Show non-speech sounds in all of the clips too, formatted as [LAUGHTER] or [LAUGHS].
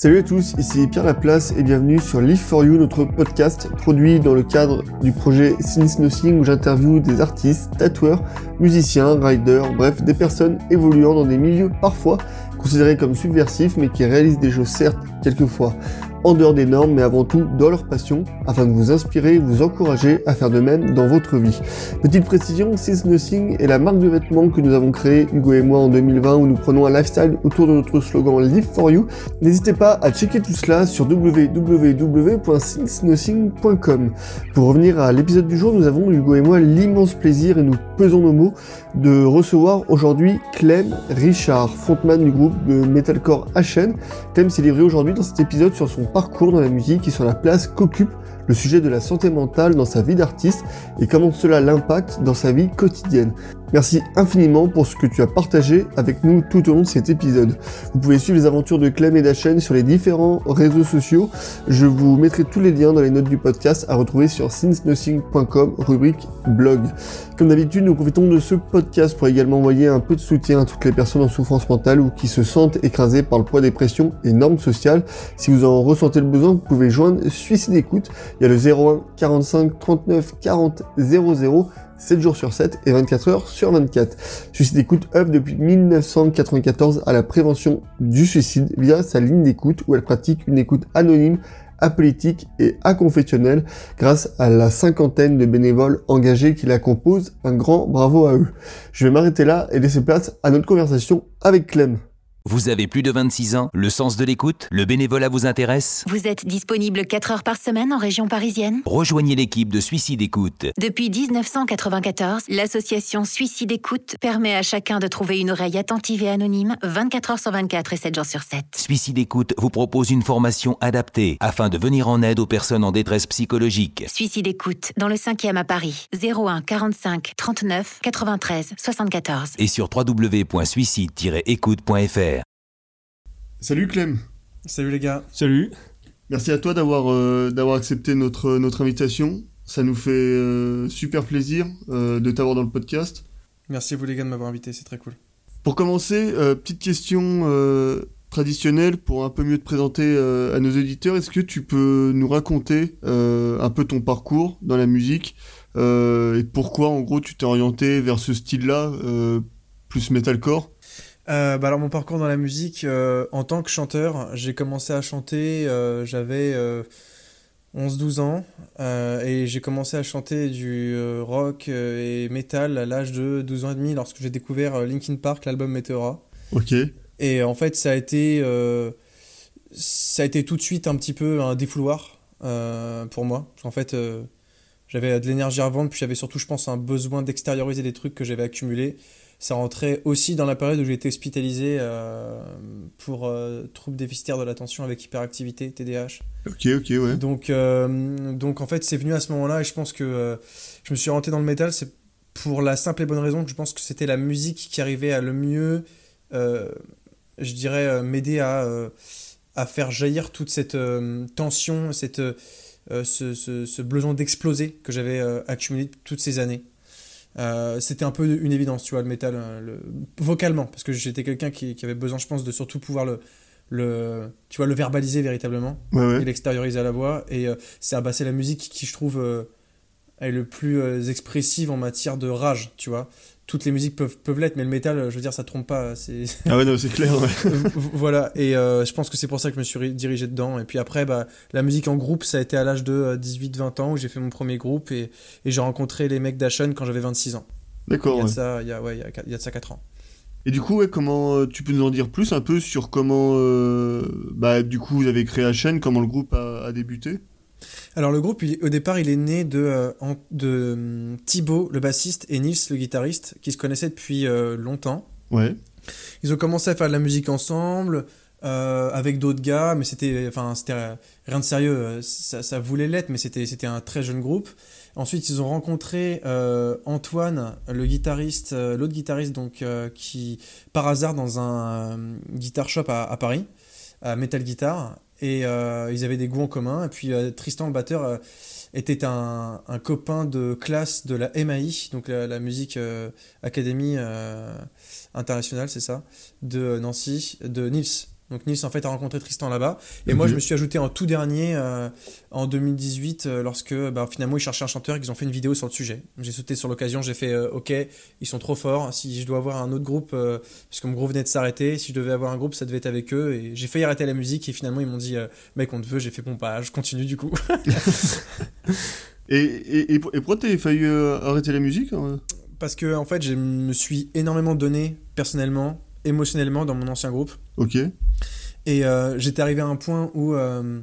Salut à tous, ici Pierre Laplace et bienvenue sur Live for You, notre podcast produit dans le cadre du projet Since Nothing où j'interviewe des artistes, tatoueurs, musiciens, riders, bref, des personnes évoluant dans des milieux parfois considérés comme subversifs mais qui réalisent des choses certes quelquefois en dehors des normes, mais avant tout dans leur passion, afin de vous inspirer vous encourager à faire de même dans votre vie. Petite précision, Since Nothing est la marque de vêtements que nous avons créée, Hugo et moi, en 2020, où nous prenons un lifestyle autour de notre slogan Live for You. N'hésitez pas à checker tout cela sur www.sincenothing.com. Pour revenir à l'épisode du jour, nous avons, Hugo et moi, l'immense plaisir, et nous pesons nos mots, de recevoir aujourd'hui Clem Richard, frontman du groupe de metalcore HN. Clem s'est livré aujourd'hui dans cet épisode sur son parcours dans la musique et sur la place qu'occupe le sujet de la santé mentale dans sa vie d'artiste et comment cela l'impacte dans sa vie quotidienne. Merci infiniment pour ce que tu as partagé avec nous tout au long de cet épisode. Vous pouvez suivre les aventures de Clem et d'Achen sur les différents réseaux sociaux. Je vous mettrai tous les liens dans les notes du podcast à retrouver sur sincenothing.com, rubrique blog. Comme d'habitude, nous profitons de ce podcast pour également envoyer un peu de soutien à toutes les personnes en souffrance mentale ou qui se sentent écrasées par le poids des pressions et normes sociales. Si vous en ressentez le besoin, vous pouvez joindre Suicide Écoute. Il y a le 01 45 39 40 00 7 jours sur 7 et 24 heures sur 24. Suicide Écoute œuvre depuis 1994 à la prévention du suicide via sa ligne d'écoute où elle pratique une écoute anonyme, apolitique et aconfessionnelle grâce à la cinquantaine de bénévoles engagés qui la composent. Un grand bravo à eux. Je vais m'arrêter là et laisser place à notre conversation avec Clem. Vous avez plus de 26 ans, le sens de l'écoute, le bénévolat vous intéresse Vous êtes disponible 4 heures par semaine en région parisienne Rejoignez l'équipe de Suicide Écoute. Depuis 1994, l'association Suicide Écoute permet à chacun de trouver une oreille attentive et anonyme 24 heures sur 24 et 7 jours sur 7. Suicide Écoute vous propose une formation adaptée afin de venir en aide aux personnes en détresse psychologique. Suicide Écoute, dans le 5e à Paris, 01 45 39 93 74. Et sur www.suicide-écoute.fr. Salut Clem. Salut les gars. Salut. Merci à toi d'avoir euh, d'avoir accepté notre notre invitation. Ça nous fait euh, super plaisir euh, de t'avoir dans le podcast. Merci vous les gars de m'avoir invité, c'est très cool. Pour commencer, petite question traditionnelle pour un peu mieux te présenter à nos éditeurs. Est-ce que tu peux nous raconter un peu ton parcours dans la musique et pourquoi en gros tu t'es orienté vers ce style-là plus metalcore? Euh, bah alors mon parcours dans la musique, euh, en tant que chanteur, j'ai commencé à chanter, euh, j'avais 11-12 ans, et j'ai commencé à chanter du rock et metal à l'âge de 12 ans et demi lorsque j'ai découvert Linkin Park, l'album Meteora. Ok. Et en fait ça a été, ça a été tout de suite un petit peu un défouloir pour moi. En fait j'avais de l'énergie à revendre, puis j'avais surtout je pense un besoin d'extérioriser des trucs que j'avais accumulés ça rentrait aussi dans la période où j'ai été hospitalisé euh, pour euh, troubles déficitaires de l'attention avec hyperactivité, TDAH. Ok, ok, ouais. Donc, euh, donc en fait, c'est venu à ce moment-là et je pense que je me suis rentré dans le métal, c'est pour la simple et bonne raison que je pense que c'était la musique qui arrivait à le mieux, je dirais, m'aider à, à faire jaillir toute cette tension, cette, ce, ce, ce besoin d'exploser que j'avais accumulé toutes ces années. Euh, c'était un peu une évidence, tu vois, le métal, euh, le... vocalement, parce que j'étais quelqu'un qui, qui, avait besoin, je pense, de surtout pouvoir le, le tu vois, le verbaliser véritablement et l'extérioriser à la voix. Et euh, c'est bah, la musique qui, je trouve, est le plus expressive en matière de rage, tu vois toutes les musiques peuvent, peuvent l'être, mais le métal, je veux dire, ça trompe pas. C'est... [LAUGHS] Ah ouais, non, c'est clair. Ouais. [LAUGHS] voilà, et euh, je pense que c'est pour ça que je me suis dirigé dedans. Et puis après, bah, la musique en groupe, ça a été à l'âge de 18-20 euh, ans où j'ai fait mon premier groupe et, et j'ai rencontré les mecs d'Ashen quand j'avais 26 ans. D'accord. Il y a de ça, il y a, ouais, il y a, de ça 4 ans. Et du coup, ouais, comment euh, tu peux nous en dire plus un peu sur comment, bah, du coup, vous avez créé Ashen, comment le groupe a, a débuté? Alors le groupe, au départ, il est né de, euh, de hum, Thibaut, le bassiste, et Nils, le guitariste, qui se connaissaient depuis euh, longtemps. Ouais. Ils ont commencé à faire de la musique ensemble, euh, avec d'autres gars, mais c'était, enfin, c'était rien de sérieux. Ça, ça voulait l'être, mais c'était, c'était un très jeune groupe. Ensuite, ils ont rencontré Antoine, le guitariste, l'autre guitariste, donc, qui, par hasard, dans un guitar shop à, à Paris, à Metal Guitar, et euh, ils avaient des goûts en commun. Et puis euh, Tristan, le batteur, euh, était un, copain de classe de la MAI, donc la, musique Académie internationale, c'est ça, de Nancy, de Nils. Donc Nils en fait a rencontré Tristan là-bas. Et moi Ok. je me suis ajouté en tout dernier euh, en 2018 euh, lorsque bah, finalement ils cherchaient un chanteur et qu'ils ont fait une vidéo sur le sujet. J'ai sauté sur l'occasion, j'ai fait euh, ok, ils sont trop forts. Si je dois avoir un autre groupe, euh, parce que mon groupe venait de s'arrêter, si je devais avoir un groupe ça devait être avec eux. Et j'ai failli arrêter la musique et finalement ils m'ont dit euh, mec on te veut, j'ai fait bon je continue du coup. [LAUGHS] Et, et, et, pour- et pourquoi t'avais failli euh, arrêter la musique hein? Parce que en fait je me suis énormément donné personnellement, émotionnellement dans mon ancien groupe. Ok. Et euh, j'étais arrivé à un point où euh,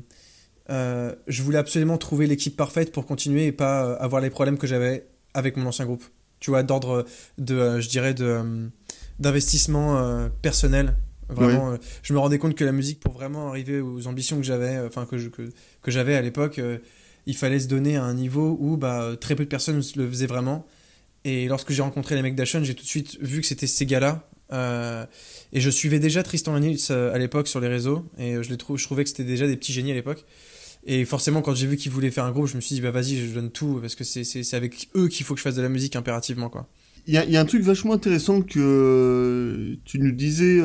euh, je voulais absolument trouver l'équipe parfaite pour continuer et pas avoir les problèmes que j'avais avec mon ancien groupe. Tu vois, d'ordre de, je dirais, de, d'investissement personnel. Vraiment, je me rendais compte que la musique, pour vraiment arriver aux ambitions que j'avais, enfin que, je- que, que j'avais à l'époque, il fallait se donner à un niveau où bah, très peu de personnes le faisaient vraiment. Et lorsque j'ai rencontré les mecs d'Ashon, j'ai tout de suite vu que c'était ces gars-là. Euh, et je suivais déjà Tristan et Nils euh, à l'époque sur les réseaux. Et euh, je, trouvais que c'était déjà des petits génies à l'époque. Et forcément, quand j'ai vu qu'ils voulaient faire un groupe, je me suis dit, bah vas-y, je donne tout. Parce que c'est, avec eux qu'il faut que je fasse de la musique impérativement. quoi. Il y a, un truc vachement intéressant que tu nous disais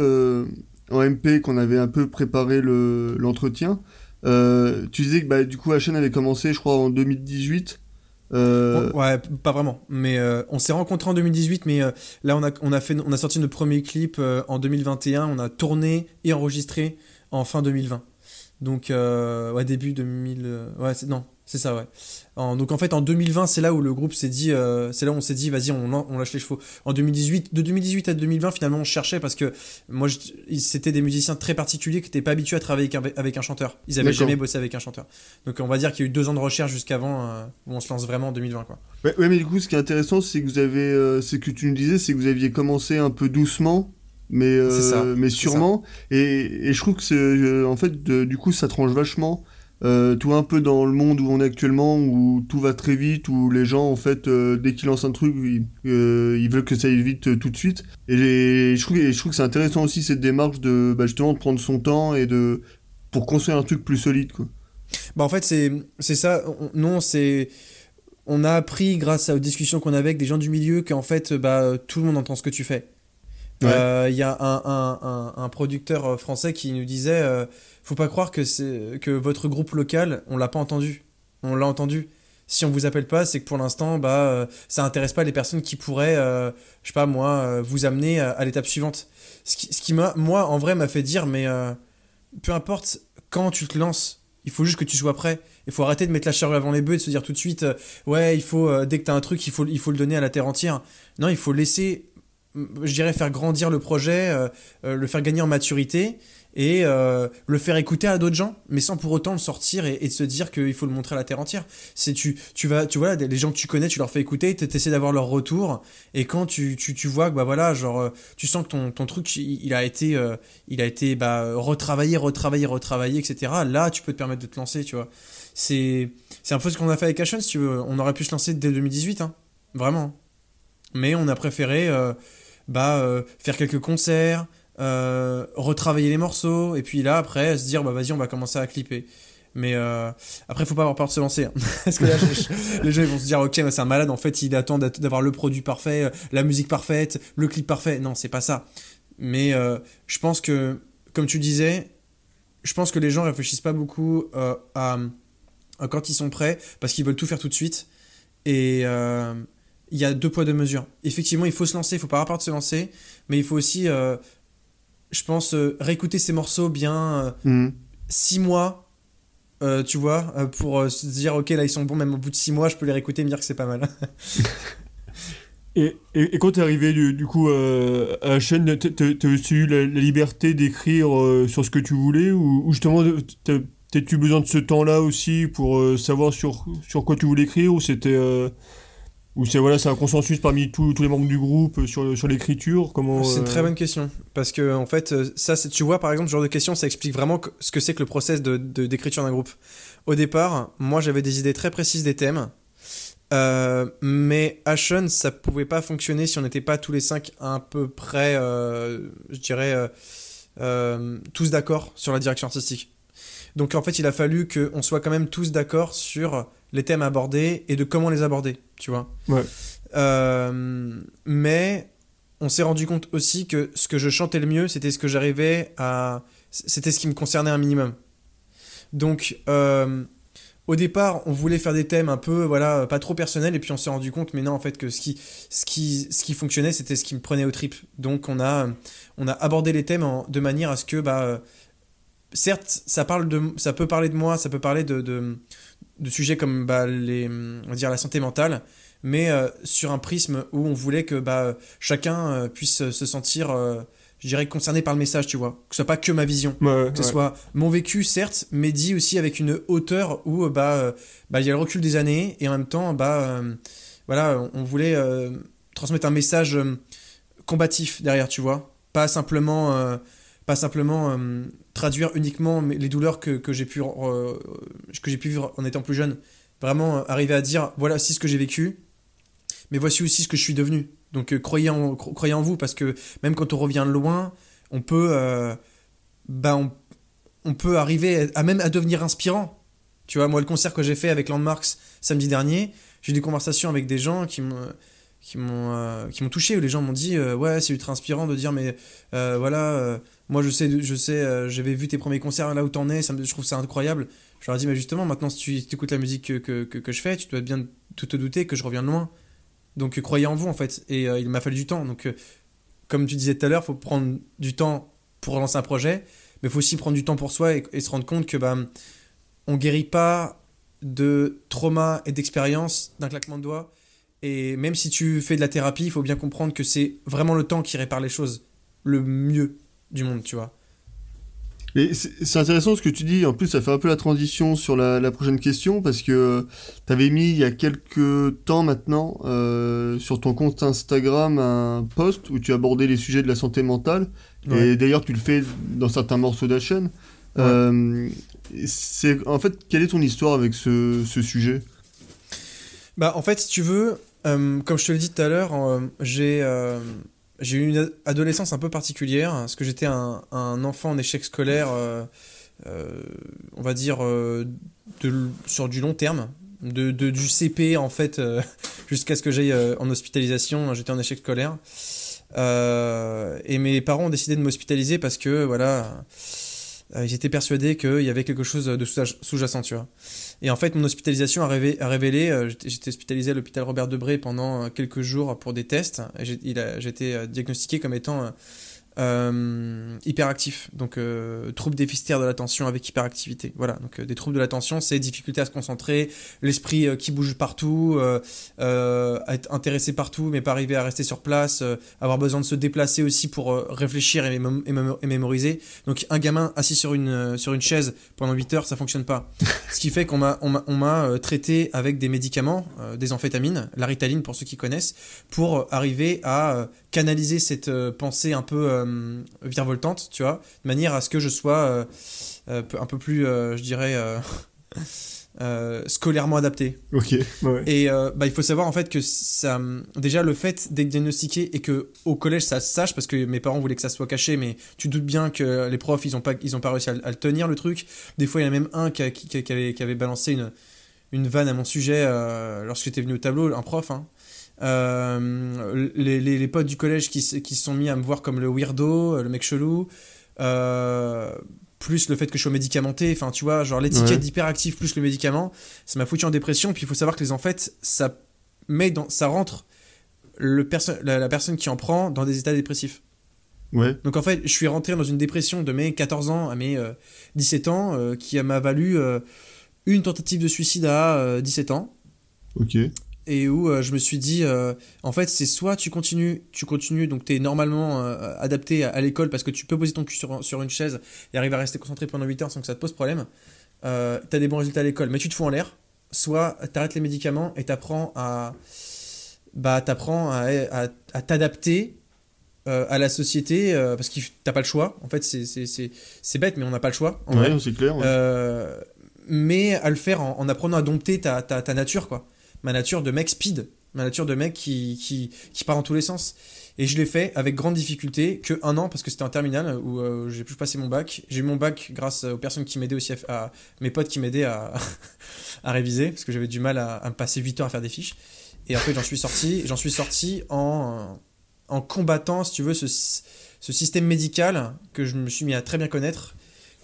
en MP qu'on avait un peu préparé le- l'entretien. Tu disais que bah, du coup, la chaîne avait commencé, je crois, en 2018. Euh, Ouais, pas vraiment. Mais euh, on s'est rencontrés en 2018, mais euh, là on a, on, a fait, on a sorti notre premier clip en 2021. On a tourné et enregistré en fin 2020. Donc, euh, ouais, début 2000. euh, ouais, non, c'est ça, ouais. En- donc en fait, en 2020, c'est là où le groupe s'est dit, euh, c'est là où on s'est dit, vas-y, on, lâche les chevaux. En 2018, de 2018 à 2020, finalement, on cherchait parce que moi, c'était des musiciens très particuliers qui n'étaient pas habitués à travailler avec un, avec un chanteur. Ils avaient D'accord. jamais bossé avec un chanteur. Donc on va dire qu'il y a eu deux ans de recherche jusqu'avant euh, où on se lance vraiment en 2020, quoi. Ouais, ouais, mais du coup, ce qui est intéressant, c'est que vous avez, euh, c'est que tu nous disais, c'est que vous aviez commencé un peu doucement, mais euh, ça, mais sûrement. Et, et je trouve que c'est, euh, en fait, de- du coup, ça tranche vachement. Euh, tout un peu dans le monde où on est actuellement, où tout va très vite, où les gens, en fait, euh, dès qu'ils lancent un truc, ils, euh, ils veulent que ça aille vite tout de suite. Et, les- je trouve, et je trouve que c'est intéressant aussi cette démarche de, bah, justement, de prendre son temps et de pour construire un truc plus solide, quoi. Bah en fait c'est c'est ça On- non c'est on a appris grâce aux discussions qu'on avait avec des gens du milieu qu'en fait bah tout le monde entend ce que tu fais. Il Ouais. y a un, un, producteur euh, français qui nous disait euh, faut pas croire que que votre groupe local on l'a pas entendu. On l'a entendu. Si on vous appelle pas c'est que pour l'instant bah euh, ça intéresse pas les personnes qui pourraient euh, je sais pas moi euh, vous amener à, l'étape suivante. Ce qui, ce qui m'a moi en vrai m'a fait dire mais euh, peu importe quand tu te lances il faut juste que tu sois prêt. Il faut arrêter de mettre la charrue avant les bœufs et de se dire tout de suite euh, ouais il faut euh, dès que t'as un truc il faut il faut le donner à la terre entière. Non il faut laisser je dirais faire grandir le projet, euh, euh, le faire gagner en maturité et euh, le faire écouter à d'autres gens, mais sans pour autant le sortir et, et se dire qu'il faut le montrer à la terre entière. C'est tu, tu vas, tu vois, les gens que tu connais, tu leur fais écouter, tu essaies d'avoir leur retour, et quand tu, tu, tu vois que bah voilà, genre, tu sens que ton, ton truc, il, a été, il a été bah, retravaillé, retravaillé, retravaillé, etc. Là, tu peux te permettre de te lancer, tu vois. C'est, c'est un peu ce qu'on a fait avec Ashon, si tu veux. On aurait pu se lancer dès 2018, hein, vraiment. Mais on a préféré euh, bah, euh, faire quelques concerts, euh, retravailler les morceaux, et puis là, après, se dire, bah vas-y, on va commencer à clipper. Mais euh, après, faut pas avoir peur de se lancer. hein. [LAUGHS] Parce que là, les gens vont se dire, ok, mais c'est un malade, en fait, il attend d'avoir le produit parfait, la musique parfaite, le clip parfait. Non, c'est pas ça. Mais je pense que, comme tu disais, je pense que les gens réfléchissent pas beaucoup à, quand ils sont prêts, parce qu'ils veulent tout faire tout de suite. Et il y a deux poids, deux mesures. Effectivement, il faut se lancer, il faut pas avoir peur de se lancer, mais il faut aussi, euh, je pense, euh, réécouter ces morceaux bien euh, Mhm. six mois, euh, tu vois, euh, pour euh, se dire, ok, là ils sont bons, même au bout de six mois, je peux les réécouter et me dire que c'est pas mal. [LAUGHS] Et, et, et quand t'es arrivé du, du coup euh, à la chaîne, t'as- aussi eu la, la liberté d'écrire euh, sur ce que tu voulais ou, ou justement t'as peut-être eu besoin de ce temps-là aussi pour euh, savoir sur, sur quoi tu voulais écrire ou c'était euh, ou c'est voilà un consensus parmi tous tous les membres du groupe euh, sur, sur l'écriture comment C'est une euh, très bonne question. Parce que, en fait, euh, ça, tu vois, par exemple, ce genre de question, ça explique vraiment ce que c'est que le process de, de- d'écriture d'un groupe. Au départ, moi, j'avais des idées très précises des thèmes. Euh, mais Ashen, ça pouvait pas fonctionner si on n'était pas tous les cinq à peu près, euh, je dirais, euh, euh, tous d'accord sur la direction artistique. Donc en fait, il a fallu qu'on soit quand même tous d'accord sur les thèmes abordés et de comment les aborder, tu vois. Ouais. Euh, mais on s'est rendu compte aussi que ce que je chantais le mieux, c'était ce que j'arrivais à. C'était ce qui me concernait un minimum. Donc, euh, au départ, on voulait faire des thèmes un peu, voilà, pas trop personnels, et puis on s'est rendu compte, mais non, en fait, que ce qui, ce qui, ce qui fonctionnait, c'était ce qui me prenait au trip. Donc, on a, on a abordé les thèmes en- de manière à ce que, bah, certes, ça, parle de, ça peut parler de moi, ça peut parler de, de, de sujets comme bah, les, on va dire la santé mentale, mais euh, sur un prisme où on voulait que bah, chacun euh, puisse se sentir, euh, je dirais, concerné par le message, tu vois. Que ce soit pas que ma vision. Ouais, Que ce ouais. soit mon vécu, certes, mais dit aussi avec une hauteur où euh, bah, euh, bah, il y a le recul des années et en même temps, bah, voilà, on- on voulait transmettre un message combatif derrière, tu vois. Pas simplement, pas simplement euh, traduire uniquement les douleurs que, que j'ai pu, euh, pu vivre en étant plus jeune. Vraiment euh, arriver à dire voilà aussi ce que j'ai vécu, mais voici aussi ce que je suis devenu. Donc euh, croyez, en, cro- croyez en vous parce que même quand on revient loin, on peut, bah, on, on peut arriver à même à devenir inspirant. Tu vois, moi, le concert que j'ai fait avec Landmarks samedi dernier, j'ai eu des conversations avec des gens qui m'ont qui m'ont euh, qui m'ont touché où les gens m'ont dit euh, ouais c'est ultra inspirant de dire mais euh, voilà moi je sais je sais j'avais vu tes premiers concerts là où t'en es ça je trouve ça incroyable. Je leur ai dit mais justement maintenant si tu écoutes la musique que, que, que, je fais tu dois bien te, te douter que je reviens de loin. Donc croyez en vous en fait. Et il m'a fallu du temps. Donc comme tu disais tout à l'heure faut prendre du temps pour lancer un projet mais faut aussi prendre du temps pour soi et, et se rendre compte que bah, on guérit pas de trauma et d'expérience d'un claquement de doigts. Et même si tu fais de la thérapie, il faut bien comprendre que c'est vraiment le temps qui répare les choses le mieux du monde, tu vois. Et c'est intéressant ce que tu dis, en plus ça fait un peu la transition sur la, la prochaine question, parce que tu avais mis il y a quelques temps maintenant euh, sur ton compte Instagram un post où tu abordais les sujets de la santé mentale, Ouais. et d'ailleurs tu le fais dans certains morceaux de la chaîne. Ouais. Euh, c'est en fait quelle est ton histoire avec ce, ce sujet? Bah, en fait, si tu veux, euh, comme je te l'ai dit tout à l'heure, euh, j'ai euh, j'ai eu une adolescence un peu particulière, parce que j'étais un, enfant en échec scolaire, on va dire, sur du long terme. Du CP, en fait, [LAUGHS] jusqu'à ce que j'aille en hospitalisation, j'étais en échec scolaire. Et mes parents ont décidé de m'hospitaliser parce que, voilà, ils étaient persuadés qu'il y avait quelque chose de sous- sous-jacent, tu vois. Et en fait, mon hospitalisation a, révé- a révélé, euh, j'étais j'étais hospitalisé à l'hôpital Robert Debré pendant euh, quelques jours pour des tests. Été euh, diagnostiqué comme étant euh, hyperactif, donc euh, trouble déficitaire de l'attention avec hyperactivité. Voilà, donc euh, des troubles de l'attention, c'est difficulté à se concentrer, l'esprit euh, qui bouge partout, être intéressé partout, mais pas arriver à rester sur place, avoir besoin de se déplacer aussi pour réfléchir et, mémo- et mémo- et mémoriser. Donc un gamin assis sur une, sur une chaise pendant 8 heures, ça fonctionne pas. [LAUGHS] Ce qui fait qu'on m'a on m'a- traité avec des médicaments, des amphétamines, la ritaline pour ceux qui connaissent, pour arriver à canaliser cette pensée un peu euh, virevoltante, tu vois, de manière à ce que je sois euh, euh, un peu plus, euh, je dirais, [LAUGHS] scolairement adapté. Ok, ouais. Et bah, il faut savoir en fait que ça, déjà le fait d'être diagnostiqué et que au collège ça se sache parce que mes parents voulaient que ça soit caché, mais tu doutes bien que les profs ils ont pas, ils ont pas réussi à, le- à le tenir le truc. Des fois il y en a même un qui, a- qui- qui avait, qui avait balancé une, une vanne à mon sujet lorsque j'étais venu au tableau, un prof. Hein. Euh, les, les, les potes du collège qui, se- qui se sont mis à me voir comme le weirdo, le mec chelou. Euh, plus le fait que je sois médicamenté, enfin tu vois, genre l'étiquette Ouais. d'hyperactif plus le médicament, ça m'a foutu en dépression. Puis il faut savoir que les en fait, ça met dans, ça rentre le perso- la, la personne qui en prend dans des états dépressifs. Ouais. Donc en fait, je suis rentré dans une dépression de mes 14 ans à mes euh, 17 ans, euh, qui m'a valu euh, une tentative de suicide à euh, 17 ans Ok. Et où euh, je me suis dit euh, en fait c'est soit tu continues tu continues donc tu es normalement euh, adapté à, à l'école parce que tu peux poser ton cul sur, sur une chaise et arriver à rester concentré pendant 8 heures sans que ça te pose problème tu as des bons résultats à l'école mais tu te fous en l'air soit tu arrêtes les médicaments et tu apprends à bah t'apprends à, à, à t'adapter à la société parce que t'as pas le choix en fait c'est- bête mais on n'a pas le choix en. Ouais, c'est clair. ouais. Mais à le faire en, en apprenant à dompter ta, ta, ta nature, quoi. Ma nature de mec speed, ma nature de mec qui, qui, qui part dans tous les sens. Et je l'ai fait avec grande difficulté, que un an, parce que c'était en terminale où euh, j'ai pu passer mon bac. J'ai eu mon bac grâce aux personnes qui m'aidaient aussi, à, mes potes qui m'aidaient à, [LAUGHS] à réviser, parce que j'avais du mal à, me passer 8 heures à faire des fiches. Et en fait, j'en suis sorti, j'en suis sorti en, en combattant, si tu veux, ce, ce système médical que je me suis mis à très bien connaître,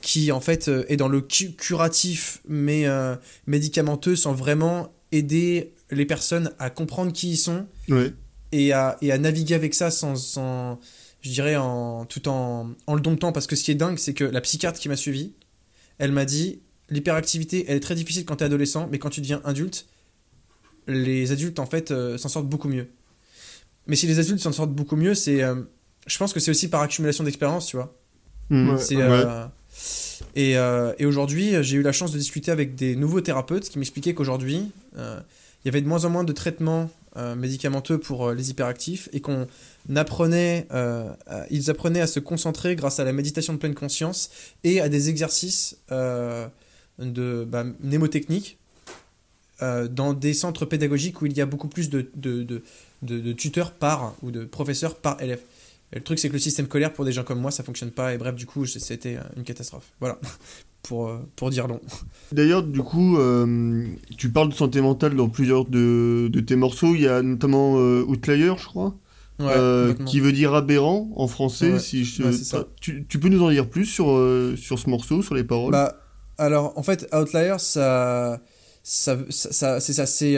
qui en fait euh, est dans le curatif mais euh, médicamenteux sans vraiment aider les personnes à comprendre qui ils sont et, à, et à naviguer avec ça sans, sans je dirais en tout en, en le domptant. Parce que ce qui est dingue c'est que la psychiatre qui m'a suivi elle m'a dit l'hyperactivité elle est très difficile quand tu es adolescent mais quand tu deviens adulte les adultes en fait euh, s'en sortent beaucoup mieux. Mais si les adultes s'en sortent beaucoup mieux c'est je pense que c'est aussi par accumulation d'expérience tu vois. Hmm. c'est et, euh, et aujourd'hui, j'ai eu la chance de discuter avec des nouveaux thérapeutes qui m'expliquaient qu'aujourd'hui, euh, il y avait de moins en moins de traitements euh, médicamenteux pour les hyperactifs et qu'on apprenait, ils apprenaient à se concentrer grâce à la méditation de pleine conscience et à des exercices de bah, mnémotechnique dans des centres pédagogiques où il y a beaucoup plus de tuteurs par ou de professeurs par élève le truc, c'est que le système scolaire, pour des gens comme moi, ça fonctionne pas. Et bref, du coup, c'était une catastrophe. Voilà, [LAUGHS] pour, euh, pour dire long. [LAUGHS] D'ailleurs, du coup, euh, tu parles de santé mentale dans plusieurs de, de tes morceaux. Il y a notamment euh, Outlier, je crois. qui veut dire aberrant en français. Si je... tu, tu, peux nous en dire plus sur, sur ce morceau, sur les paroles? Bah, Alors, en fait, Outlier, ça, ça, ça, c'est ça, c'est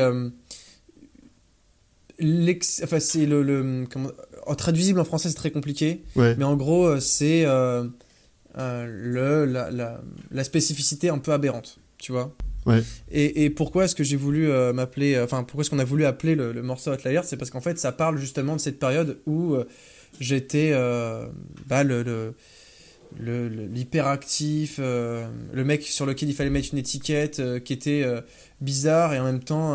enfin, c'est le, le comment, traduisible en français c'est très compliqué. Mais en gros euh, c'est euh, euh, le la, la, la, spécificité un peu aberrante tu vois. Ouais. et, et pourquoi est-ce que j'ai voulu m'appeler enfin pourquoi est-ce qu'on a voulu appeler le, le morceau Outlier? C'est parce qu'en fait ça parle justement de cette période où j'étais bah, le, le l'hyperactif, le mec sur lequel il fallait mettre une étiquette qui était bizarre et en même temps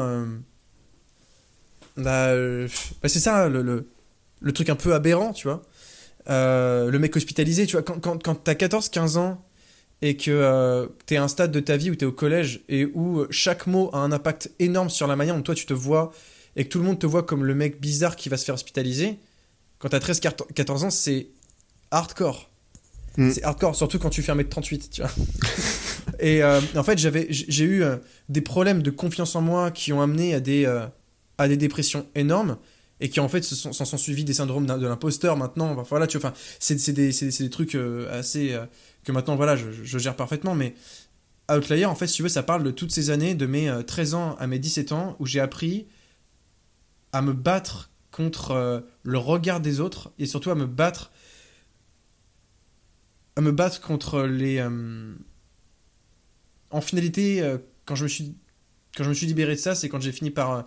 bah, bah, c'est ça le, le, le, truc un peu aberrant, tu vois. Euh, le mec hospitalisé, tu vois, quand, quand, quand t'as 14-15 ans et que euh, t'es à un stade de ta vie où t'es au collège et où chaque mot a un impact énorme sur la manière dont toi tu te vois et que tout le monde te voit comme le mec bizarre qui va se faire hospitaliser, quand t'as 13-14 ans, c'est hardcore. Mm. C'est hardcore, surtout quand tu fais 1m38, tu vois. [LAUGHS] et en fait, j'avais, j'ai eu des problèmes de confiance en moi qui ont amené à des, à des dépressions énormes et qui en fait s'en sont, suivis des syndromes de l'imposteur maintenant. Voilà tu vois c'est des, des, trucs euh, assez euh, que maintenant voilà je, je, gère parfaitement mais Outlier en fait si tu veux ça parle de toutes ces années de mes 13 euh, ans à mes 17 ans où j'ai appris à me battre contre le regard des autres et surtout à me battre à me battre contre les en finalité quand je me suis quand je me suis libéré de ça c'est quand j'ai fini par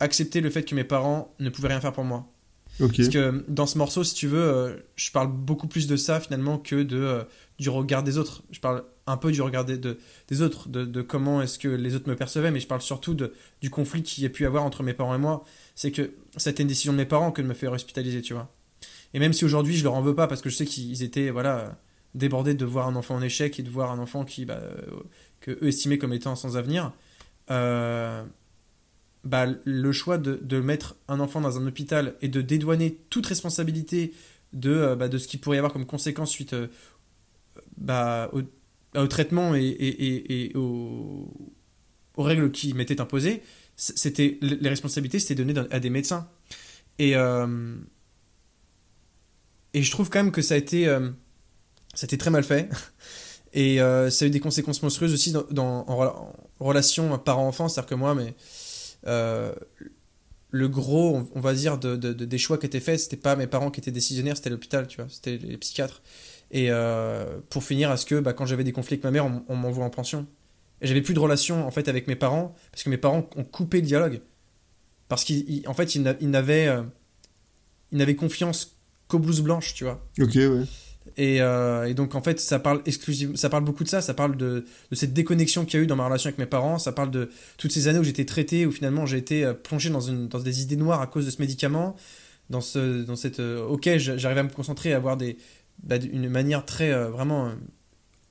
accepter le fait que mes parents ne pouvaient rien faire pour moi. Parce que dans ce morceau, si tu veux, euh, je parle beaucoup plus de ça finalement que de, euh, du regard des autres. Je parle un peu du regard des, de, des autres, de, de comment est-ce que les autres me percevaient, mais je parle surtout de, du conflit qu'il y a pu avoir entre mes parents et moi. C'est que c'était une décision de mes parents que de me faire hospitaliser, tu vois. Et même si aujourd'hui je leur en veux pas parce que je sais qu'ils étaient voilà débordés de voir un enfant en échec et de voir un enfant qui bah, euh, que eux estimaient comme étant sans avenir. Euh, bah, le choix de, mettre un enfant dans un hôpital et de dédouaner toute responsabilité de, euh, bah, ce qui pourrait y avoir comme conséquence suite euh, bah, au, traitement et, aux, règles qui m'étaient imposées, c'était les responsabilités c'était donné à des médecins. Et, euh, et je trouve quand même que ça a été, très mal fait. Et ça a eu des conséquences monstrueuses aussi dans, dans en, relation parent-enfant, c'est-à-dire que moi, mais le gros, on, va dire, de, des choix qui étaient faits, c'était pas mes parents qui étaient décisionnaires, c'était l'hôpital, tu vois, c'était les psychiatres. Et euh, pour finir, à ce que bah, quand j'avais des conflits avec ma mère, on, m'envoie en pension. Et j'avais plus de relation en fait avec mes parents parce que mes parents ont coupé le dialogue parce qu'en fait ils n'avaient euh, ils n'avaient confiance qu'aux blouses blanches, tu vois. Ok, ouais. Euh, et, donc en fait, ça parle exclusivement, ça parle beaucoup de ça. Ça parle de, cette déconnexion qu'il y a eu dans ma relation avec mes parents. Ça parle de toutes ces années où j'étais traité, où finalement j'ai été euh, plongé dans, des idées noires à cause de ce médicament, dans ce, cette, euh, ok, j'arrivais à me concentrer, à avoir des, bah, une manière très vraiment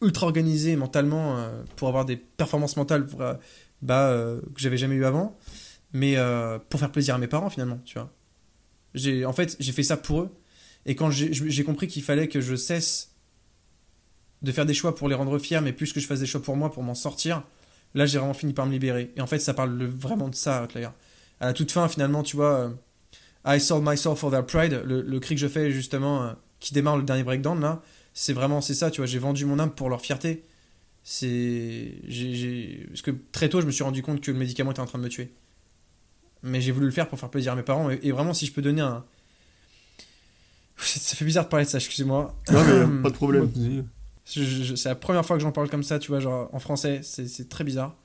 ultra organisée mentalement pour avoir des performances mentales bah, que j'avais jamais eu avant, mais pour faire plaisir à mes parents finalement, tu vois. En fait, j'ai fait ça pour eux et quand j'ai compris qu'il fallait que je cesse de faire des choix pour les rendre fiers, mais plus que je fasse des choix pour moi, pour m'en sortir, là j'ai vraiment fini par me libérer. Et en fait, ça parle vraiment de ça, Claire. À la toute fin, finalement, tu vois, I sold myself for their pride, le, cri que je fais justement, euh, qui démarre le dernier breakdown là, c'est vraiment c'est ça, tu vois, j'ai vendu mon âme pour leur fierté. C'est. Parce que très tôt, je me suis rendu compte que le médicament était en train de me tuer. Mais j'ai voulu le faire pour faire plaisir à mes parents. Et, et vraiment, si je peux donner un. Ça fait bizarre de parler de ça, excusez-moi. Non, mais pas de [COUGHS] problème. C'est la première fois que j'en parle comme ça, tu vois, genre en français, c'est très bizarre.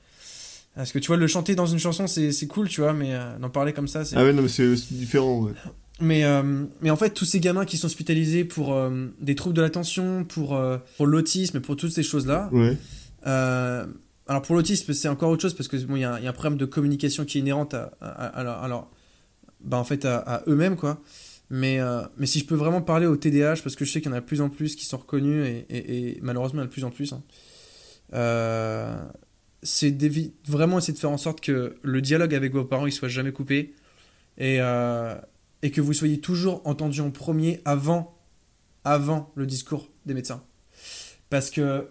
Parce que tu vois, le chanter dans une chanson, c'est cool, tu vois, mais euh, d'en parler comme ça, c'est. Ah ouais, non, mais c'est différent. ouais. Mais, euh, mais en fait, tous ces gamins qui sont hospitalisés pour euh, des troubles de l'attention, pour, pour l'autisme, pour toutes ces choses-là. Ouais. alors pour l'autisme, c'est encore autre chose parce que bon, y, a y a un problème de communication qui est inhérente à, à, à leur- à leur- bah, en fait, à eux-mêmes, quoi. Mais, euh, mais si je peux vraiment parler au TDAH, parce que je sais qu'il y en a de plus en plus qui sont reconnus, et, malheureusement, il y en a de plus en plus, hein, euh, c'est vraiment essayer de faire en sorte que le dialogue avec vos parents il soit jamais coupé et, euh, et que vous soyez toujours entendu en premier avant, avant le discours des médecins. Parce que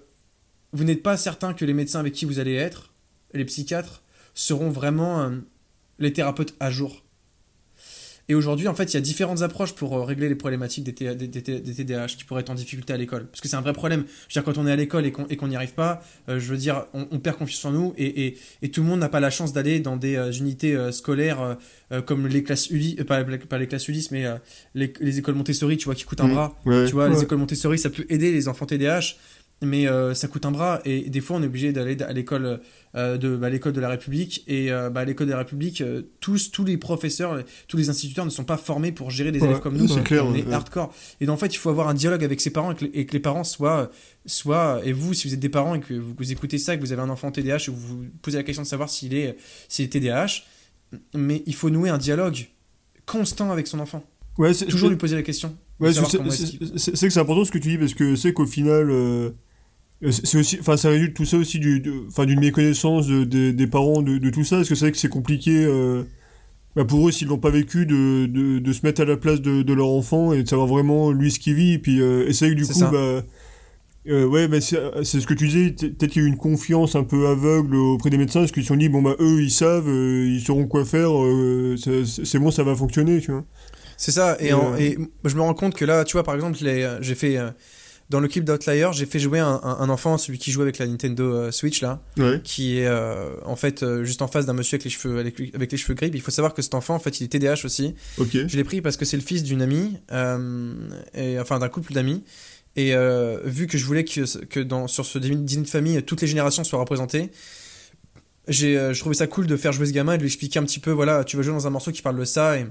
vous n'êtes pas certain que les médecins avec qui vous allez être, les psychiatres, seront vraiment les thérapeutes à jour. Et aujourd'hui, en fait, il y a différentes approches pour euh, régler les problématiques des, T- des- des- des TDAH qui pourraient être en difficulté à l'école. Parce que c'est un vrai problème. Je veux dire, quand on est à l'école et qu'on et qu'on n'y arrive pas, euh, je veux dire, on, on perd confiance en nous et, et- et tout le monde n'a pas la chance d'aller dans des euh, unités euh, scolaires comme les classes ULI, euh, pas, pas les classes Ulysse, mais euh, les, les écoles Montessori, tu vois, qui coûtent un Mhm. bras. Ouais. Tu vois, les écoles Montessori, ça peut aider les enfants TDAH, mais euh, ça coûte un bras. Et des fois, on est obligé d'aller à l'école euh, de bah, l'école de la République. Et euh, bah, à l'école de la République, tous, tous les professeurs, tous les instituteurs ne sont pas formés pour gérer des Ouais, élèves comme nous. c'est clair, on est ouais. hardcore. Et donc, en fait, il faut avoir un dialogue avec ses parents et que, les- et que les parents soient, soient. Et vous, si vous êtes des parents et que vous, vous écoutez ça, que vous avez un enfant TDAH, et vous vous posez la question de savoir s'il est, s'il est TDAH, mais il faut nouer un dialogue constant avec son enfant. Ouais, Toujours lui poser la question. Ouais, c'est que c'est important ce que tu dis parce que c'est qu'au final, c'est c'est aussi, enfin, ça résulte tout ça aussi du, enfin, d'une méconnaissance de- de- des parents de, de tout ça. Parce que c'est vrai que c'est compliqué euh, bah, pour eux s'ils l'ont pas vécu de, de, de se mettre à la place de, leur enfant et de savoir vraiment lui ce qu'il vit. Et puis, euh, et c'est vrai que du coup, bah, euh, ouais, bah, c'est ce que tu disais. Peut-être qu'il y a eu une confiance un peu aveugle auprès des médecins parce qu'ils se sont dit bon bah eux ils savent, euh, ils sauront quoi faire. euh, c'est bon, ça va fonctionner, tu vois. C'est ça, et, Et, en- euh, et je me rends compte que là, tu vois, par exemple, euh, j'ai fait, euh, dans le clip d'Outlier, j'ai fait jouer un, enfant, celui qui joue avec la Nintendo euh, Switch, là, Ouais. qui est euh, en fait euh, juste en face d'un monsieur avec les cheveux, avec, lui- avec les cheveux gris. Il faut savoir que cet enfant, en fait, il est TDAH aussi. Ok. Je l'ai pris parce que c'est le fils d'une amie, euh, et, enfin d'un couple d'amis. Et euh, vu que je voulais que, que dans, sur ce dîner de famille, toutes les générations soient représentées, j'ai, je trouvais ça cool de faire jouer ce gamin et de lui expliquer un petit peu, voilà, tu vas jouer dans un morceau qui parle de ça et,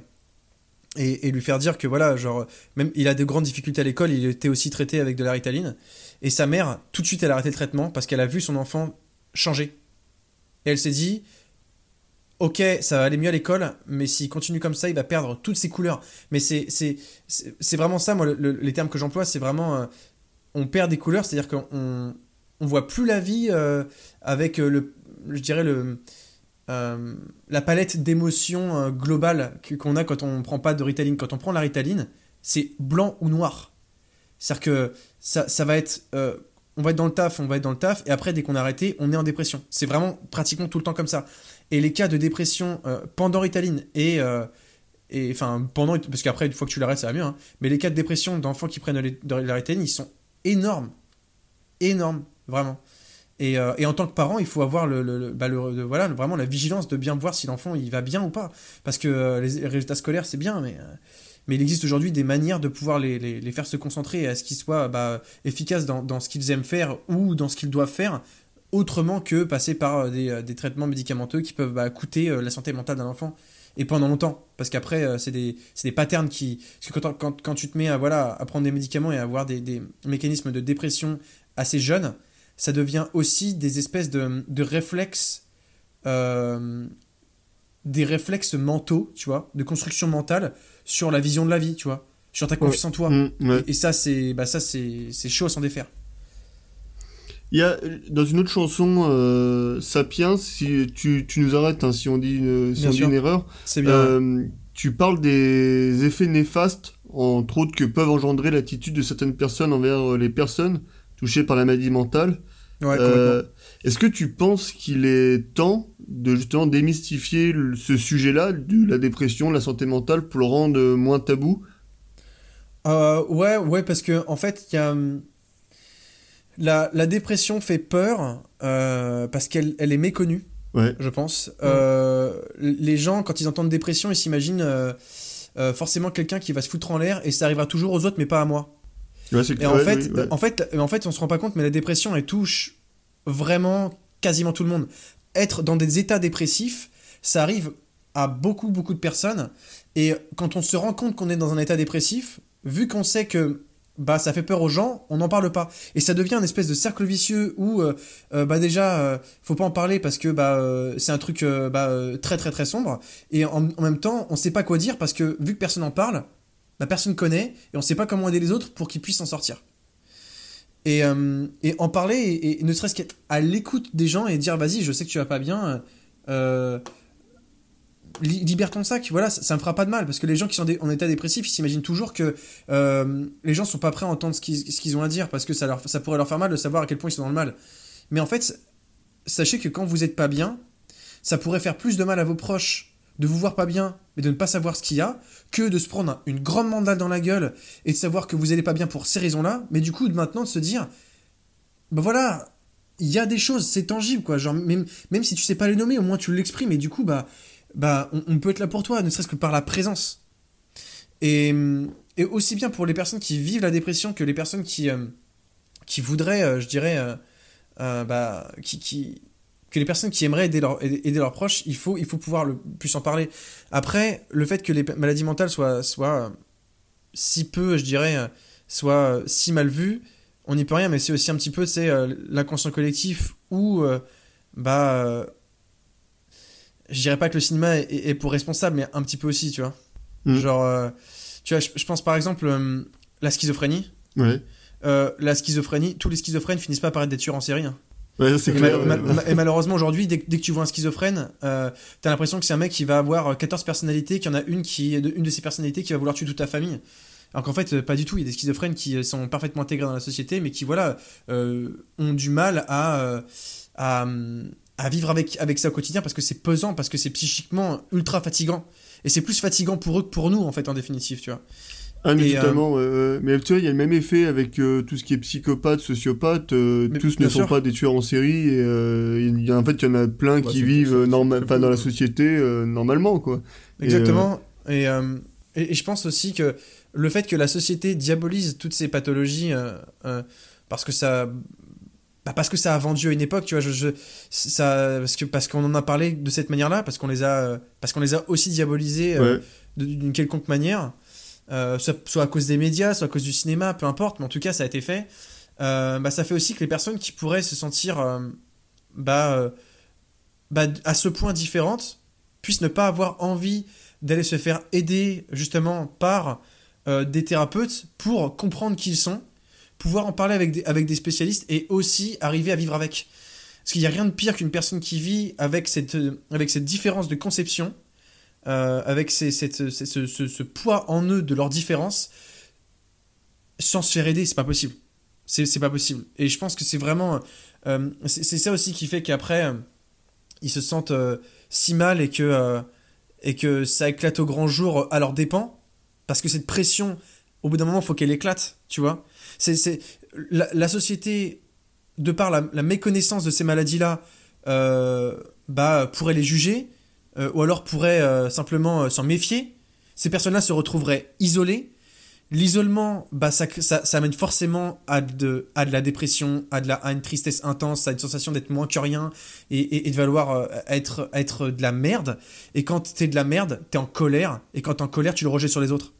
et, lui faire dire que voilà, genre, même il a de grandes difficultés à l'école, il était aussi traité avec de la ritaline. Et sa mère, tout de suite, elle a arrêté le traitement parce qu'elle a vu son enfant changer. Et elle s'est dit, ok, ça va aller mieux à l'école, mais s'il continue comme ça, il va perdre toutes ses couleurs. Mais c'est vraiment ça, moi, le- le- les termes que j'emploie, c'est vraiment, euh, on perd des couleurs, c'est-à-dire qu'on on voit plus la vie euh, avec euh, le, je dirais le, euh, la palette d'émotions euh, globale qu'on a quand on prend pas de Ritaline. Quand on prend la Ritaline, c'est blanc ou noir. C'est-à-dire que ça, va être, euh, on va être dans le taf, on va être dans le taf, et après dès qu'on a arrêté, on est en dépression. C'est vraiment pratiquement tout le temps comme ça. Et les cas de dépression euh, pendant Ritaline et enfin pendant parce qu'après une fois que tu l'arrêtes ça va mieux hein, mais les cas de dépression d'enfants qui prennent la Ritaline ils sont énormes énormes vraiment et, euh, et en tant que parent il faut avoir le, bah, voilà vraiment la vigilance de bien voir si l'enfant il va bien ou pas. Parce que euh, les résultats scolaires c'est bien mais euh, mais il existe aujourd'hui des manières de pouvoir les, les, faire se concentrer à ce qu'ils soient bah, efficaces dans, dans ce qu'ils aiment faire ou dans ce qu'ils doivent faire autrement que passer par des, des traitements médicamenteux qui peuvent bah, coûter la santé mentale d'un enfant. Et pendant longtemps. Parce qu'après c'est des, des patterns qui parce que quand, quand, quand tu te mets à, voilà, à prendre des médicaments et à avoir des mécanismes de dépression assez jeunes ça devient aussi des espèces de, de réflexes euh, des réflexes mentaux tu vois de construction mentale sur la vision de la vie tu vois sur ta confiance en toi. Mm, ouais. et, et ça c'est bah, ça c'est c'est chaud à s'en défaire. Il y a dans une autre chanson, euh, Sapiens, si tu, tu nous arrêtes hein, si on dit une, si on dit une erreur, c'est bien euh, tu parles des effets néfastes, entre autres, que peuvent engendrer l'attitude de certaines personnes envers les personnes touchées par la maladie mentale. Ouais, Euh, Est-ce que tu penses qu'il est temps de justement démystifier ce sujet-là, de la dépression, de la santé mentale, pour le rendre euh, moins tabou? Euh, ouais, ouais, parce que en fait, il y a hum, la, la dépression fait peur euh, parce qu'elle elle est méconnue, Ouais. je pense. Les gens, quand ils entendent dépression, ils s'imaginent forcément quelqu'un qui va se foutre en l'air et ça arrivera toujours aux autres, mais pas à moi. Ouais, Et en ouais, fait, oui, ouais. en fait, en fait, on se rend pas compte, mais la dépression, elle touche vraiment quasiment tout le monde. Être dans des états dépressifs, ça arrive à beaucoup, beaucoup de personnes. Et quand on se rend compte qu'on est dans un état dépressif, vu qu'on sait que bah ça fait peur aux gens, on n'en parle pas. Et ça devient une espèce de cercle vicieux où euh, euh, bah déjà euh, faut pas en parler parce que bah euh, c'est un truc bah, très très très sombre. Et en, en même temps, on sait pas quoi dire parce que vu que personne en parle, bah, personne connaît et on sait pas comment aider les autres pour qu'ils puissent s'en sortir. Et, euh, en parler et, ne serait-ce qu'être à l'écoute des gens et dire vas-y je sais que tu vas pas bien euh, li- libère ton sac voilà ça, ça me fera pas de mal. Parce que les gens qui sont en état dépressif ils s'imaginent toujours que euh, les gens sont pas prêts à entendre ce qu'ils ont à dire parce que ça, ça pourrait leur faire mal de savoir à quel point ils sont dans le mal. Mais en fait sachez que quand vous êtes pas bien ça pourrait faire plus de mal à vos proches de vous voir pas bien mais de ne pas savoir ce qu'il y a que de se prendre un- une grande mandale dans la gueule et de savoir que vous allez pas bien pour ces raisons-là, mais du coup maintenant de se dire, bah voilà, il y a des choses, c'est tangible quoi, genre même, si tu sais pas les nommer, au moins tu l'exprimes et du coup bah bah on, peut être là pour toi, ne serait-ce que par la présence. Et, et aussi bien pour les personnes qui vivent la dépression que les personnes qui euh, qui voudraient, euh, je dirais, euh, bah qui, qui que les personnes qui aimeraient aider, leur- aider, aider leurs proches, il faut, il faut pouvoir le plus en parler. Après, le fait que les maladies mentales soient, soient euh, si peu, je dirais, euh, soient euh, si mal vues, on n'y peut rien, mais c'est aussi un petit peu, c'est euh, l'inconscient collectif où, euh, bah, euh, je dirais pas que le cinéma est, est pour responsable, mais un petit peu aussi, tu vois. Mm. Genre, tu vois, je, je pense par exemple la schizophrénie. Euh, la schizophrénie, tous les schizophrènes finissent pas par être des tueurs en série. hein. Ouais, Et, mal- ouais, malheureusement aujourd'hui, dès, que- dès que tu vois un schizophrène, euh, t'as l'impression que c'est un mec qui va avoir euh, 14 personnalités, qu'il y en a une qui de, une de ces personnalités qui va vouloir tuer toute ta famille. Alors qu'en fait, euh, pas du tout. Il y a des schizophrènes qui euh, sont parfaitement intégrés dans la société, mais qui voilà euh, ont du mal à, euh, à à vivre avec avec ça au quotidien parce que c'est pesant, parce que c'est psychiquement ultra fatigant. Et c'est plus fatigant pour eux que pour nous en fait en définitive, tu vois. Ah, mais Et, euh, ouais. Mais tu vois, il y a le même effet avec euh, tout ce qui est psychopathe, sociopathe. euh, tous ne sont pas des tueurs en série. Et euh, il y a, en fait, il y en a plein qui vivent euh, dans la société euh, normalement, quoi. Exactement. Et, euh, et, et je pense aussi que le fait que la société diabolise toutes ces pathologies euh, euh, parce que ça. bah, parce que ça a vendu à une époque, tu vois, je, je- ça, parce que parce qu'on en a parlé de cette manière-là, parce qu'on les a, euh, parce qu'on les a aussi diabolisés euh, Ouais. d'une quelconque manière, euh, soit, à cause des médias, soit à cause du cinéma, peu importe, mais en tout cas ça a été fait. Euh, bah, ça fait aussi que les personnes qui pourraient se sentir euh, bah, bah, à ce point différentes puissent ne pas avoir envie d'aller se faire aider justement par des thérapeutes pour comprendre qui ils sont, pouvoir en parler avec des, avec des spécialistes et aussi arriver à vivre avec. Parce qu'il n'y a rien de pire qu'une personne qui vit avec cette, avec cette différence de conception, euh, avec ce, poids en eux de leur différence, sans se faire aider, c'est pas possible. C'est pas possible. Et je pense que c'est vraiment. euh, c'est ça aussi qui fait qu'après, euh, ils se sentent si mal et que, et que ça éclate au grand jour à leurs dépens. Parce que cette pression, au bout d'un moment, faut qu'elle éclate, tu vois. La, société, de par la, méconnaissance de ces maladies-là, bah, pourrait les juger, euh, ou alors pourrait euh, simplement euh, s'en méfier. Ces personnes-là se retrouveraient isolées. L'isolement, bah, ça, ça, ça amène forcément à de, à de la dépression, à, de la, à une tristesse intense, à une sensation d'être moins que rien et, et, de valoir être, être de la merde. Et quand t'es de la merde, t'es en colère. Et quand t'es en colère, tu le rejettes sur les autres.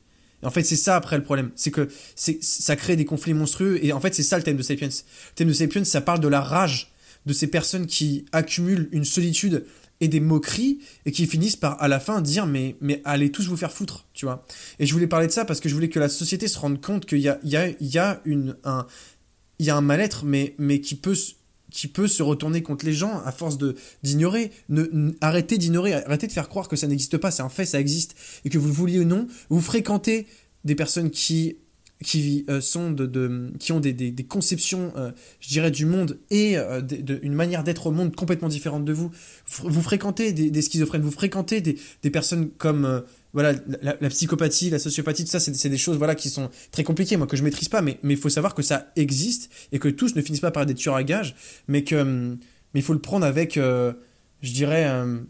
Et en fait, c'est ça après le problème. C'est que ça crée des conflits monstrueux. Et en fait, c'est ça le thème de Sapiens. Le thème de Sapiens, ça parle de la rage de ces personnes qui accumulent une solitude et des moqueries et qui finissent par à la fin dire mais, mais allez tous vous faire foutre, tu vois. Et je voulais parler de ça parce que je voulais que la société se rende compte qu'il y a, y a, y a, une, un, y a un mal-être mais, mais qui peut qui peut se retourner contre les gens à force de d'ignorer. Ne, arrêtez d'ignorer, arrêtez de faire croire que ça n'existe pas, c'est un fait, ça existe. Et que vous le vouliez ou non, vous fréquentez des personnes qui qui euh, sont qui ont des, conceptions, euh, je dirais, du monde et euh, une manière d'être au monde complètement différente de vous. Vous, fréquentez des, schizophrènes, vous fréquentez des, personnes comme voilà la, psychopathie, la sociopathie, tout ça, c'est des choses voilà qui sont très compliquées, moi que je maîtrise pas, mais mais il faut savoir que ça existe et que tous ne finissent pas par être des tueurs à gages, mais que hum, mais il faut le prendre avec, je dirais. hum,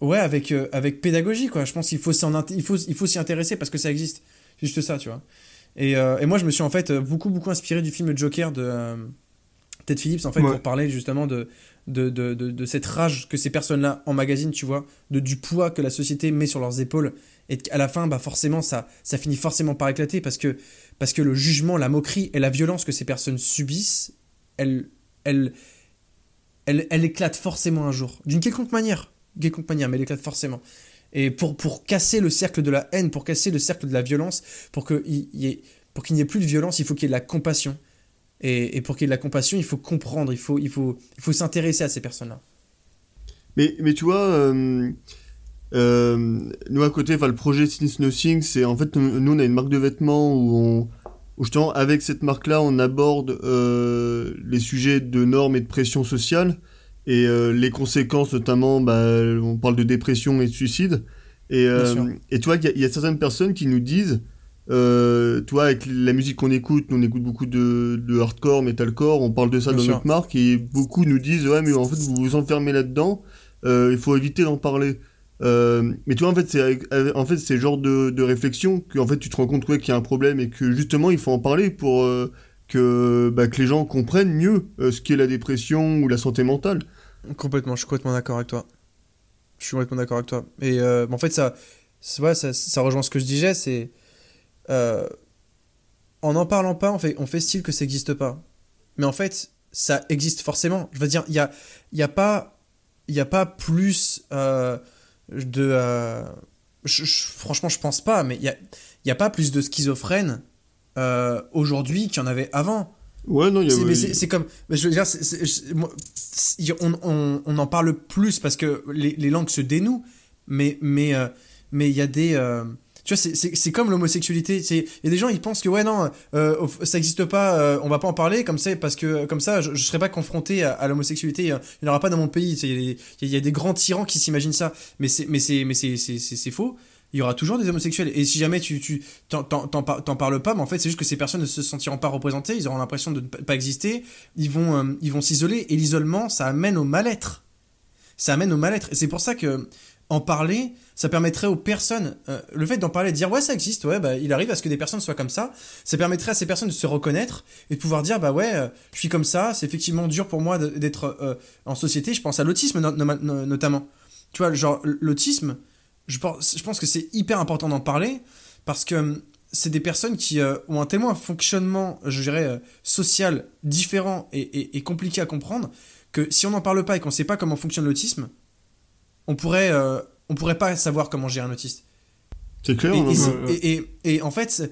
Ouais, avec, avec pédagogie, quoi. Je pense qu'il faut s'y intéresser parce que ça existe. C'est juste ça, tu vois. Et, euh, et moi, je me suis en fait beaucoup, beaucoup inspiré du film Joker de euh, Ted Phillips, en fait, Ouais. pour parler justement de, de, de, de, de cette rage que ces personnes-là emmagasinent, tu vois, de, du poids que la société met sur leurs épaules. Et qu'à la fin, bah, forcément, ça, ça finit forcément par éclater parce que, parce que le jugement, la moquerie et la violence que ces personnes subissent, elle, elle, elle, elle éclate forcément un jour. D'une quelconque manière. Quelconque manière, mais elle éclate forcément. Et pour, pour casser le cercle de la haine, pour casser le cercle de la violence, pour qu'il y ait, pour qu'il n'y ait plus de violence, il faut qu'il y ait de la compassion. Et, et pour qu'il y ait de la compassion, il faut comprendre, il faut, il faut, il faut s'intéresser à ces personnes-là. Mais, mais tu vois, euh, euh, nous à côté, le projet Since Nothing, c'est en fait, nous nous, on a une marque de vêtements où on, où justement avec cette marque-là, on aborde euh, les sujets de normes et de pression sociale et euh, les conséquences, notamment, bah, on parle de dépression et de suicide. Et, euh, et tu vois y, il y a certaines personnes qui nous disent, euh, toi, avec la musique qu'on écoute, nous on écoute beaucoup de, de hardcore, metalcore, on parle de ça Bien dans sûr. notre marque, et beaucoup nous disent, ouais, mais en fait, vous vous enfermez là-dedans, euh, il faut éviter d'en parler. Euh, mais tu vois, en fait, c'est en fait, c'est genre de, de réflexion que en fait, tu te rends compte ouais, qu'il y a un problème et que justement, il faut en parler pour que, bah, que les gens comprennent mieux euh, ce qu'est la dépression ou la santé mentale. Complètement, je suis complètement d'accord avec toi. Je suis complètement d'accord avec toi. Et euh, en fait, ça, ça, rejoint ce que je disais, c'est... euh, en n'en parlant pas, on fait, on fait style que ça n'existe pas. Mais en fait, ça existe forcément. Je veux dire, il n'y a, y a, pas- y a pas plus euh, de... je- je- franchement, je pense pas, mais il n'y a, y a pas plus de schizophrènes euh, aujourd'hui qu'il y en avait avant. Ouais, non, il y a. C'est- comme. mais je veux dire, moi, on, on, on en parle plus parce que les, les langues se dénouent, mais mais euh, mais il y a des. euh, tu vois, c'est- comme l'homosexualité. Il y a des gens, ils pensent que ouais, non, ça n'existe pas, on va pas en parler comme ça, parce que comme ça, je, je serai pas confronté à, à l'homosexualité. Il n'y en aura pas dans mon pays. Il y, a des- il y a des grands tyrans qui s'imaginent ça, mais c'est faux. Il y aura toujours des homosexuels. Et si jamais tu tu t'en t'en- t'en par- t'en parles pas, mais en fait, c'est juste que ces personnes ne se sentiront pas représentées. Ils auront l'impression de ne pas exister. Ils vont euh, ils vont s'isoler. Et l'isolement, ça amène au mal-être. Ça amène au mal-être. Et c'est pour ça que en parler, ça permettrait aux personnes, euh, le fait d'en parler, de dire ouais ça existe, ouais bah il arrive à ce que des personnes soient comme ça, ça permettrait à ces personnes de se reconnaître et de pouvoir dire bah ouais euh, je suis comme ça, c'est effectivement dur pour moi d'être en société. Je pense à l'autisme no- no- no- notamment. Tu vois genre l'autisme, je pense, je pense que c'est hyper important d'en parler parce que hum, c'est des personnes qui euh, ont un tellement un fonctionnement, je dirais, euh, social différent et, et- et compliqué à comprendre que si on n'en parle pas et qu'on ne sait pas comment fonctionne l'autisme, on pourrait, euh, on pourrait pas savoir comment gérer un autiste. C'est clair. Et, et- en fait,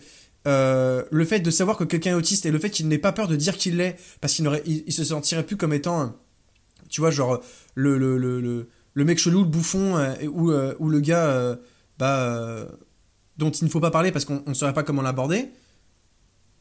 euh, le fait de savoir que quelqu'un est autiste et le fait qu'il n'ait pas peur de dire qu'il l'est, parce qu'il il, il se sentirait plus comme étant, euh, tu vois, genre le, le, le, le, le mec chelou, le bouffon, euh, ou, euh, ou le gars euh, bah, euh, dont il ne faut pas parler parce qu'on ne saurait pas comment l'aborder.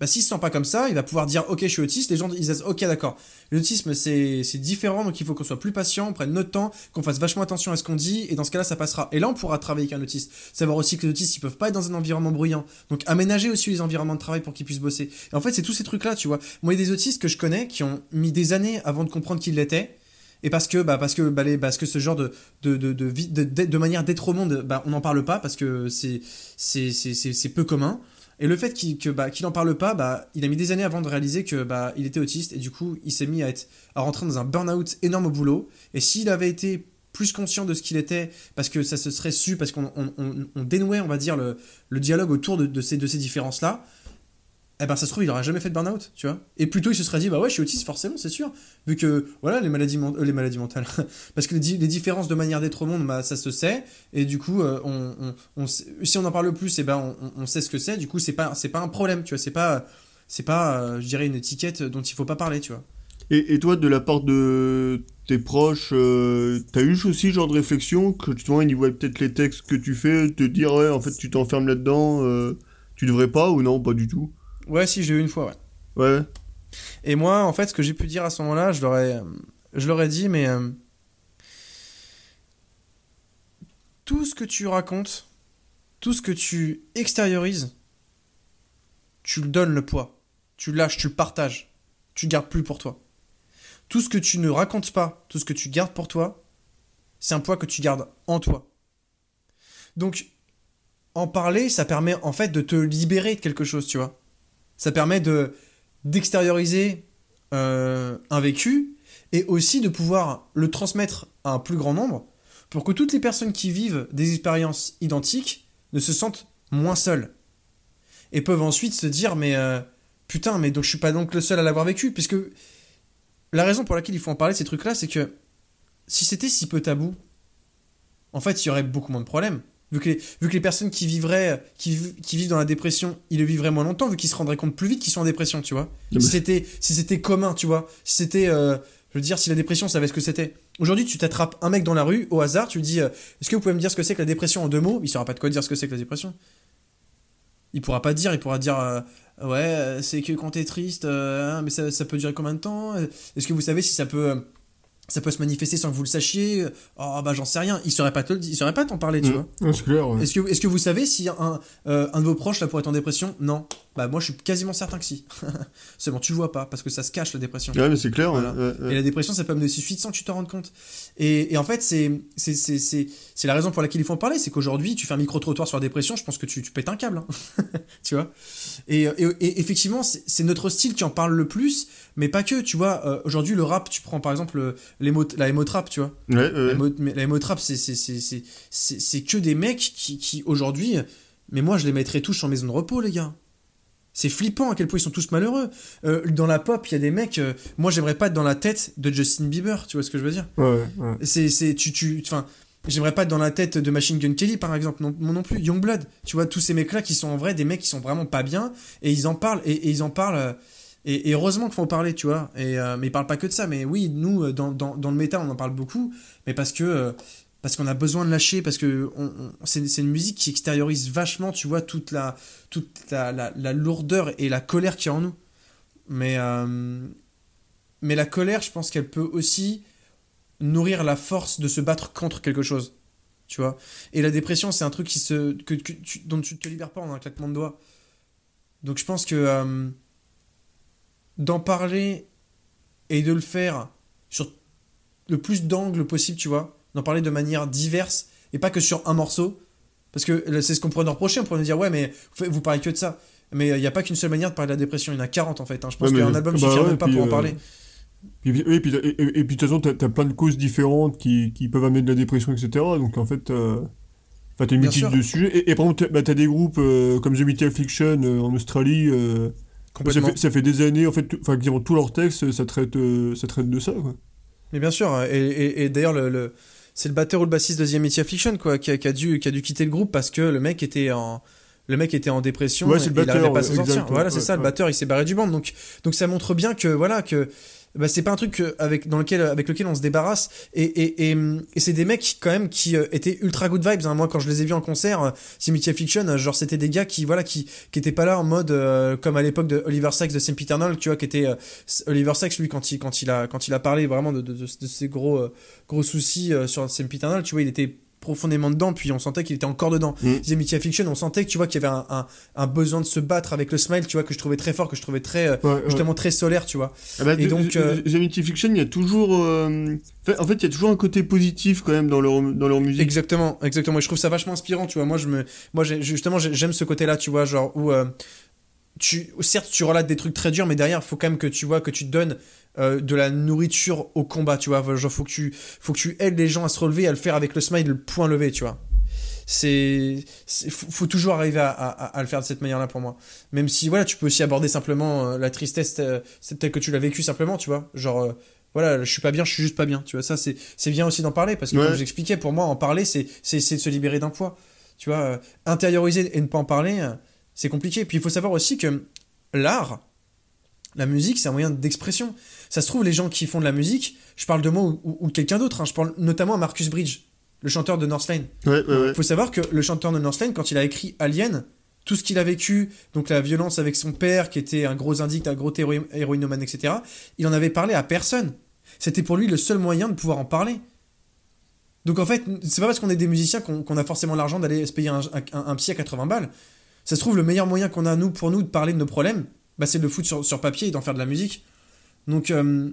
Bah, s'il se sent pas comme ça, il va pouvoir dire ok je suis autiste, les gens ils disent ok d'accord. L'autisme c'est différent donc il faut qu'on soit plus patient, on prenne notre temps, qu'on fasse vachement attention à ce qu'on dit et dans ce cas-là ça passera. Et là on pourra travailler avec un autiste. Savoir aussi que les autistes ils peuvent pas être dans un environnement bruyant. Donc aménager aussi les environnements de travail pour qu'ils puissent bosser. Et en fait c'est tous ces trucs là tu vois. Moi il y a des autistes que je connais qui ont mis des années avant de comprendre qu'ils l'étaient. Et parce que, bah, parce que, bah, parce que ce genre de, de, de, de, manière d'être au monde, bah, on n'en parle pas parce que c'est, c'est, c'est, peu commun. Et le fait qu'il, que, qu'il parle pas, il a mis des années avant de réaliser que, bah, il était autiste et du coup, il s'est mis à être, à rentrer dans un burn-out énorme au boulot. Et s'il avait été plus conscient de ce qu'il était, parce que ça se serait su, parce qu'on on, on, on dénouait, on va dire, le, le dialogue autour de, de ces, de ces différences-là, eh ben ça se trouve il aurait jamais fait de burn-out, tu vois. Et plutôt il se serait dit bah ouais je suis autiste forcément c'est sûr, vu que voilà les maladies euh, mentales, [LAUGHS] parce que les, di- les différences de manière d'être au monde bah ça se sait et du coup euh, si on en parle plus et ben on, sait ce que c'est, du coup c'est pas pas un problème, tu vois, c'est pas c'est pas euh, je dirais une étiquette dont il faut pas parler, tu vois. Et, toi, de la part de tes proches, t'as eu aussi ce genre de réflexion que vois, ils voient peut-être les textes que tu fais, te dire ouais, en fait, tu t'enfermes là-dedans, Tu devrais pas ou non Pas du tout? Ouais, si, j'ai eu une fois, ouais. Ouais. Et moi, en fait, ce que j'ai pu dire à ce moment-là, je leur ai, je leur ai dit, mais euh, tout ce que tu racontes, tout ce que tu extériorises, tu le donnes le poids. Tu le lâches, tu le partages. Tu gardes plus pour toi. Tout ce que tu ne racontes pas, tout ce que tu gardes pour toi, c'est un poids que tu gardes en toi. Donc, en parler, ça permet en fait de te libérer de quelque chose, tu vois. Ça permet de d'extérioriser euh, un vécu et aussi de pouvoir le transmettre à un plus grand nombre pour que toutes les personnes qui vivent des expériences identiques ne se sentent moins seules et peuvent ensuite se dire mais euh, putain mais donc je suis pas donc le seul à l'avoir vécu puisque la raison pour laquelle il faut en parler ces trucs là c'est que si c'était si peu tabou en fait il y aurait beaucoup moins de problèmes vu que les, vu que les personnes qui vivraient qui, qui vivent dans la dépression ils le vivraient moins longtemps vu qu'ils se rendraient compte plus vite qu'ils sont en dépression tu vois. Si c'était si c'était commun tu vois. Si c'était euh, je veux dire si la dépression savait ce que c'était. Aujourd'hui tu t'attrapes un mec dans la rue au hasard tu lui dis euh, est-ce que vous pouvez me dire ce que c'est que la dépression en deux mots? Il saura pas de quoi dire ce que c'est que la dépression. Il pourra pas dire, il pourra dire euh, ouais, c'est que quand t'es triste, hein, mais ça, ça, peut durer combien de temps? Est-ce que vous savez si ça peut ça peut se manifester sans que vous le sachiez Oh bah j'en sais rien, il saurait pas te il saurait pas t'en parler, tu Mmh. vois. C'est clair. ouais. Est-ce que est-ce que vous savez si un euh, un de vos proches là pourrait être en dépression? Non. Bah moi je suis quasiment certain que si. [LAUGHS] bon, tu le vois pas parce que ça se cache la dépression. Ouais, mais c'est clair. Voilà. ouais, ouais, ouais. Et la dépression, ça peut amener aussi suite sans que tu t'en rendes compte. Et, et en fait, c'est c'est- c'est- c'est- c'est la raison pour laquelle il faut en parler. C'est qu'aujourd'hui, tu fais un micro-trottoir sur la dépression, je pense que tu, tu pètes un câble. hein. [LAUGHS] tu vois? Et, et, et effectivement, c'est notre style qui en parle le plus, mais pas que. Tu vois, euh, aujourd'hui, le rap, tu prends par exemple le- l'émo- la émo-trap, tu vois. Ouais, ouais, La émo-trap, c'est- que des mecs qui, qui aujourd'hui. Mais moi, je les mettrais tous en maison de repos, les gars. C'est flippant à quel point ils sont tous malheureux. Euh, dans la pop, il y a des mecs. euh, moi, j'aimerais pas être dans la tête de Justin Bieber, tu vois ce que je veux dire Ouais, ouais. C'est, c'est, tu, tu, enfin, j'aimerais pas être dans la tête de Machine Gun Kelly, par exemple, non, non plus. Youngblood, tu vois, tous ces mecs-là qui sont en vrai des mecs qui sont vraiment pas bien et ils en parlent et, et ils en parlent. euh, et, heureusement qu'il faut en parler, tu vois. Et, euh, mais ils parlent pas que de ça. Mais oui, nous, euh, dans, dans, dans le métal, on en parle beaucoup, mais parce que. euh, parce qu'on a besoin de lâcher, parce que c'est, c'est une musique qui extériorise vachement, tu vois, toute la, toute la, la, lourdeur et la colère qu'il y a en nous. Mais, euh, mais la colère, je pense qu'elle peut aussi nourrir la force de se battre contre quelque chose. Tu vois Et la dépression, c'est un truc qui se, que, tu- dont tu te libères pas en un claquement de doigts. Donc je pense que d'en parler et de le faire sur le plus d'angles possible, tu vois, d'en parler de manière diverse et pas que sur un morceau. Parce que c'est ce qu'on pourrait nous reprocher, on pourrait nous dire, ouais, mais vous, parlez que de ça. Mais il n'y a pas qu'une seule manière de parler de la dépression, il y en a 40 en fait. hein. Je pense Ouais, qu'un album bah suffira ouais, même pas puis, pour en euh, parler. Puis, oui, puis, et, et- et puis de toute façon, t'as as plein de causes différentes qui, qui peuvent amener de la dépression, etc. Donc en fait, euh, t'as une multitude de sujets. Et, et par exemple, t'as bah, des groupes euh, comme The Metal Fiction euh, en Australie. Ça, fait, ça fait des années, en fait, enfin, quasiment tous leurs textes, ça traite, euh, ça traite de ça, quoi. Mais bien sûr, et, et- et d'ailleurs, le, le- c'est le batteur ou le bassiste de The Amity Affliction quoi, qui a, qui a dû, qui a dû quitter le groupe parce que le mec était en, le mec était en dépression Ouais, c'est le et il batteur, n'arrivait pas à ouais, s'en sortir. exact, Voilà, ouais, c'est ça, le batteur, il s'est barré du band. Donc, donc ça montre bien que voilà que bah, c'est pas un truc avec dans lequel avec lequel on se débarrasse et, et, et, et c'est des mecs quand même qui euh, étaient ultra good vibes hein. moi quand je les ai vus en concert euh, Simity Affliction euh, genre c'était des gars qui voilà qui qui étaient pas là en mode euh, comme à l'époque de Oliver Sacks de Saint Eternal tu vois qui était Oliver Sacks lui quand il quand il a quand il a parlé vraiment de, de, de, de ses gros gros soucis sur Saint Eternal tu vois il était profondément dedans puis on sentait qu'il était encore dedans Mm. The Amity Affliction on sentait que tu vois qu'il y avait un, un, un besoin de se battre avec le smile tu vois que je trouvais très fort que je trouvais très euh, Ouais, justement très solaire tu vois Ah bah, Et donc, euh, The Fiction, il y a toujours. euh, En fait, il y a toujours un côté positif quand même dans leur, dans leur musique. Exactement, exactement. Et je trouve ça vachement inspirant, tu vois. Moi, je me, moi, justement, j'ai- j'aime ce côté-là, tu vois, genre où tu, certes, tu relates des trucs très durs, mais derrière, faut quand même que tu vois que tu donnes euh, de la nourriture au combat, tu vois. Genre, faut que tu, faut que tu aides les gens à se relever, à le faire avec le smile, le point levé, tu vois. C'est, faut, faut toujours arriver à, à- à le faire de cette manière-là pour moi. Même si, voilà, tu peux aussi aborder simplement euh, la tristesse euh, c'est telle que tu l'as vécu simplement, tu vois. Genre, euh, voilà, je suis pas bien, je suis juste pas bien, tu vois. Ça, c'est, c'est bien aussi d'en parler parce que, Ouais. comme j'expliquais, pour moi, en parler, c'est, c'est essayer de se libérer d'un poids. Tu vois, intérioriser et ne pas en parler, c'est compliqué. Puis il faut savoir aussi que l'art, la musique, c'est un moyen d'expression. Ça se trouve, les gens qui font de la musique, je parle de moi ou, ou- ou de quelqu'un d'autre, hein, je parle notamment à Marcus Bridge, le chanteur de Northlane. Ouais, ouais, ouais. Il faut savoir que le chanteur de Northlane, quand il a écrit Alien, tout ce qu'il a vécu, donc la violence avec son père, qui était un gros indique, un gros héro- héroïnomane, etc., il en avait parlé à personne. C'était pour lui le seul moyen de pouvoir en parler. Donc en fait, c'est pas parce qu'on est des musiciens qu'on a forcément l'argent d'aller se payer un, un- un psy à 80 balles. Ça se trouve, le meilleur moyen qu'on a, nous, pour nous, de parler de nos problèmes, bah, c'est de le foutre sur, sur papier et d'en faire de la musique. Donc, euh,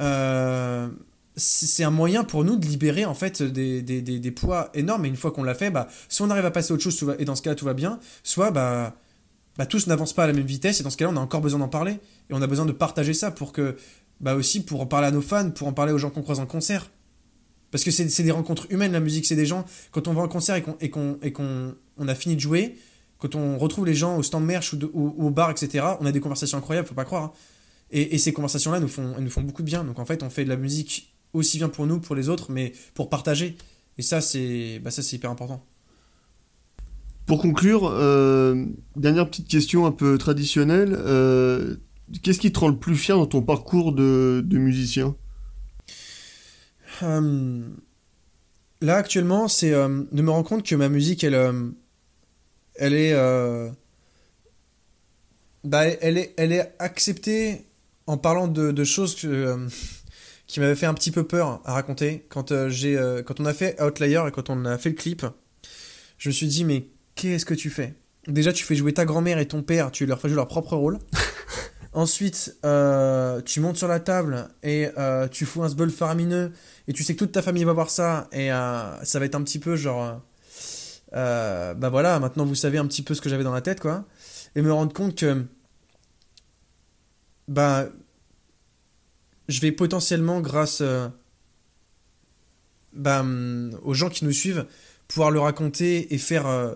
euh, c'est un moyen pour nous de libérer, en fait, des, des, des, des poids énormes. Et une fois qu'on l'a fait, bah, soit on arrive à passer à autre chose, et dans ce cas-là, tout va bien, soit, bah, bah, tous n'avancent pas à la même vitesse, et dans ce cas-là, on a encore besoin d'en parler. Et on a besoin de partager ça pour que, bah, aussi, pour en parler à nos fans, pour en parler aux gens qu'on croise en concert. Parce que c'est des rencontres humaines, la musique. C'est des gens, quand on va en concert et qu'on et qu'on et qu'on on a fini de jouer, quand on retrouve les gens au stand merch ou, de- ou- ou au bar, etc., on a des conversations incroyables, faut pas croire. hein. Et, et ces conversations-là nous font, elles nous font beaucoup de bien. Donc en fait, on fait de la musique aussi bien pour nous, pour les autres, mais pour partager. Et ça, c'est bah, ça, c'est hyper important. Pour conclure, euh, dernière petite question un peu traditionnelle. euh, Qu'est-ce qui te rend le plus fier dans ton parcours de, de musicien? Euh, là, actuellement, c'est euh, de me rendre compte que ma musique, elle, elle est, euh, bah, elle est, elle est acceptée en parlant de, de choses que, euh, qui m'avaient fait un petit peu peur à raconter. Quand, euh, j'ai, quand on a fait Outlier et quand on a fait le clip, je me suis dit, mais qu'est-ce que tu fais? Déjà, tu fais jouer ta grand-mère et ton père, tu leur fais jouer leur propre rôle. [LAUGHS] Ensuite, euh, tu montes sur la table et euh, tu fous un sbul faramineux et tu sais que toute ta famille va voir ça et euh, ça va être un petit peu genre euh, bah voilà maintenant vous savez un petit peu ce que j'avais dans la tête quoi et me rendre compte que bah je vais potentiellement grâce euh, bah, hum, aux gens qui nous suivent pouvoir le raconter et faire euh,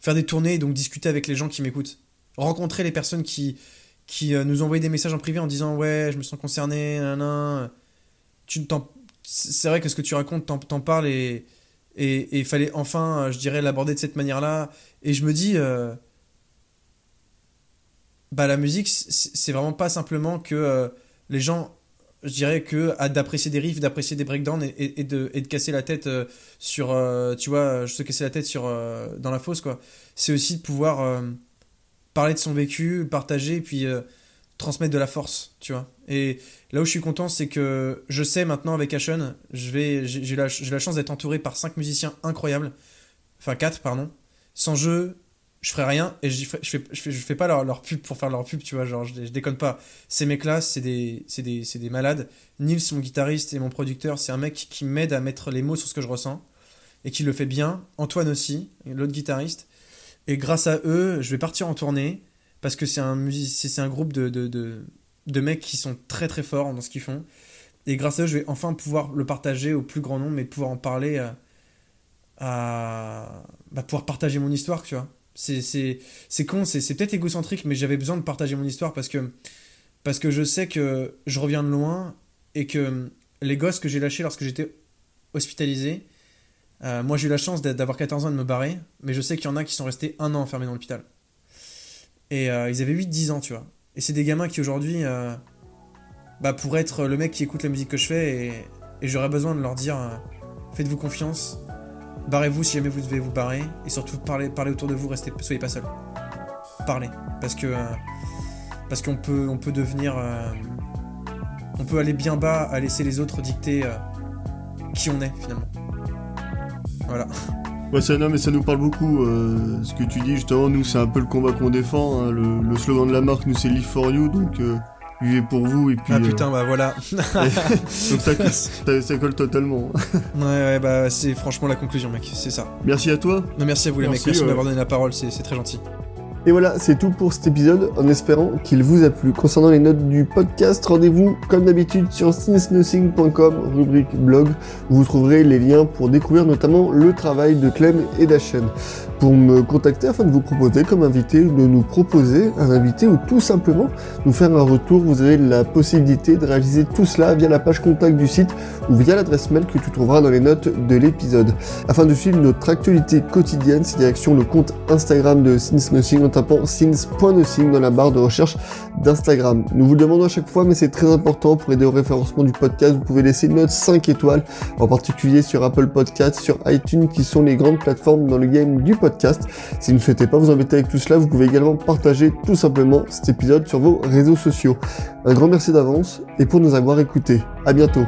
faire des tournées et donc discuter avec les gens qui m'écoutent rencontrer les personnes qui qui nous envoyaient des messages en privé en disant ouais je me sens concerné nanana. tu t'en- c'est vrai que ce que tu racontes t'en, t'en parles et et il fallait enfin euh, je dirais l'aborder de cette manière là et je me dis euh, bah la musique c'est vraiment pas simplement que euh, les gens je dirais que d'apprécier des riffs d'apprécier des breakdowns et, de, et de casser la tête sur tu vois se casser la tête sur dans la fosse quoi. C'est aussi de pouvoir parler de son vécu partager et puis transmettre de la force tu vois et là où je suis content c'est que je sais maintenant avec Ashen je j'ai la, la chance d'être entouré par cinq musiciens incroyables enfin quatre pardon sans jeu je ferais rien et j'y fais- je fais, je fais, je fais pas leur, pub pour faire leur pub, tu vois, genre je, je déconne pas. Ces mecs-là, c'est des, des, c'est des malades. Nils, mon guitariste et mon producteur, c'est un mec qui m'aide à mettre les mots sur ce que je ressens et qui le fait bien. Antoine aussi, l'autre guitariste. Et grâce à eux, je vais partir en tournée parce que c'est un, music- c'est un groupe de, de, de, mecs qui sont très très forts dans ce qu'ils font. Et grâce à eux, je vais enfin pouvoir le partager au plus grand nombre et pouvoir en parler à, à bah, pouvoir partager mon histoire, tu vois. C'est, c'est, c'est con, c'est, c'est peut-être égocentrique, mais j'avais besoin de partager mon histoire parce que, parce que je sais que je reviens de loin et que les gosses que j'ai lâchés lorsque j'étais hospitalisé, euh, moi j'ai eu la chance d'avoir 14 ans et de me barrer, mais je sais qu'il y en a qui sont restés un an enfermés dans l'hôpital. Et euh, ils avaient 8-10 ans, tu vois. Et c'est des gamins qui aujourd'hui, euh, bah, pourraient être le mec qui écoute la musique que je fais et, j'aurais besoin de leur dire euh, faites-vous confiance, barrez-vous si jamais vous devez vous barrer et surtout parlez, autour de vous, restez, soyez pas seul. Parlez. Parce que. parce qu'on peut, on peut devenir. on peut aller bien bas à laisser les autres dicter qui on est finalement. Voilà. Ouais, ça, non, mais ça nous parle beaucoup, euh, ce que tu dis, justement, nous, c'est un peu le combat qu'on défend, hein, le, le slogan de la marque, nous, c'est Live for You, donc euh, vivez pour vous, et puis... ah euh, putain, bah voilà. [LAUGHS] donc ça, colle- ça, ça colle totalement. ouais, ouais, bah c'est franchement la conclusion, mec. C'est ça. Merci à toi. Non, merci à vous, les mecs. Merci de m'avoir donné la parole. C'est très gentil. Et voilà, c'est tout pour cet épisode, en espérant qu'il vous a plu. Concernant les notes du podcast, rendez-vous comme d'habitude sur since-nothing.com, rubrique blog, où vous trouverez les liens pour découvrir notamment le travail de Clem et d'Achen. Pour me contacter afin de vous proposer comme invité, de nous proposer un invité ou tout simplement nous faire un retour, vous avez la possibilité de réaliser tout cela via la page contact du site ou via l'adresse mail que tu trouveras dans les notes de l'épisode. Afin de suivre notre actualité quotidienne, c'est direction le compte Instagram de Since tapant sins.nosigne dans la barre de recherche d'Instagram. Nous vous le demandons à chaque fois, mais c'est très important pour aider au référencement du podcast. Vous pouvez laisser une note 5 étoiles, en particulier sur Apple Podcasts, sur iTunes, qui sont les grandes plateformes dans le game du podcast. Si vous ne souhaitez pas vous embêter avec tout cela, vous pouvez également partager tout simplement cet épisode sur vos réseaux sociaux. Un grand merci d'avance et pour nous avoir écoutés. À bientôt.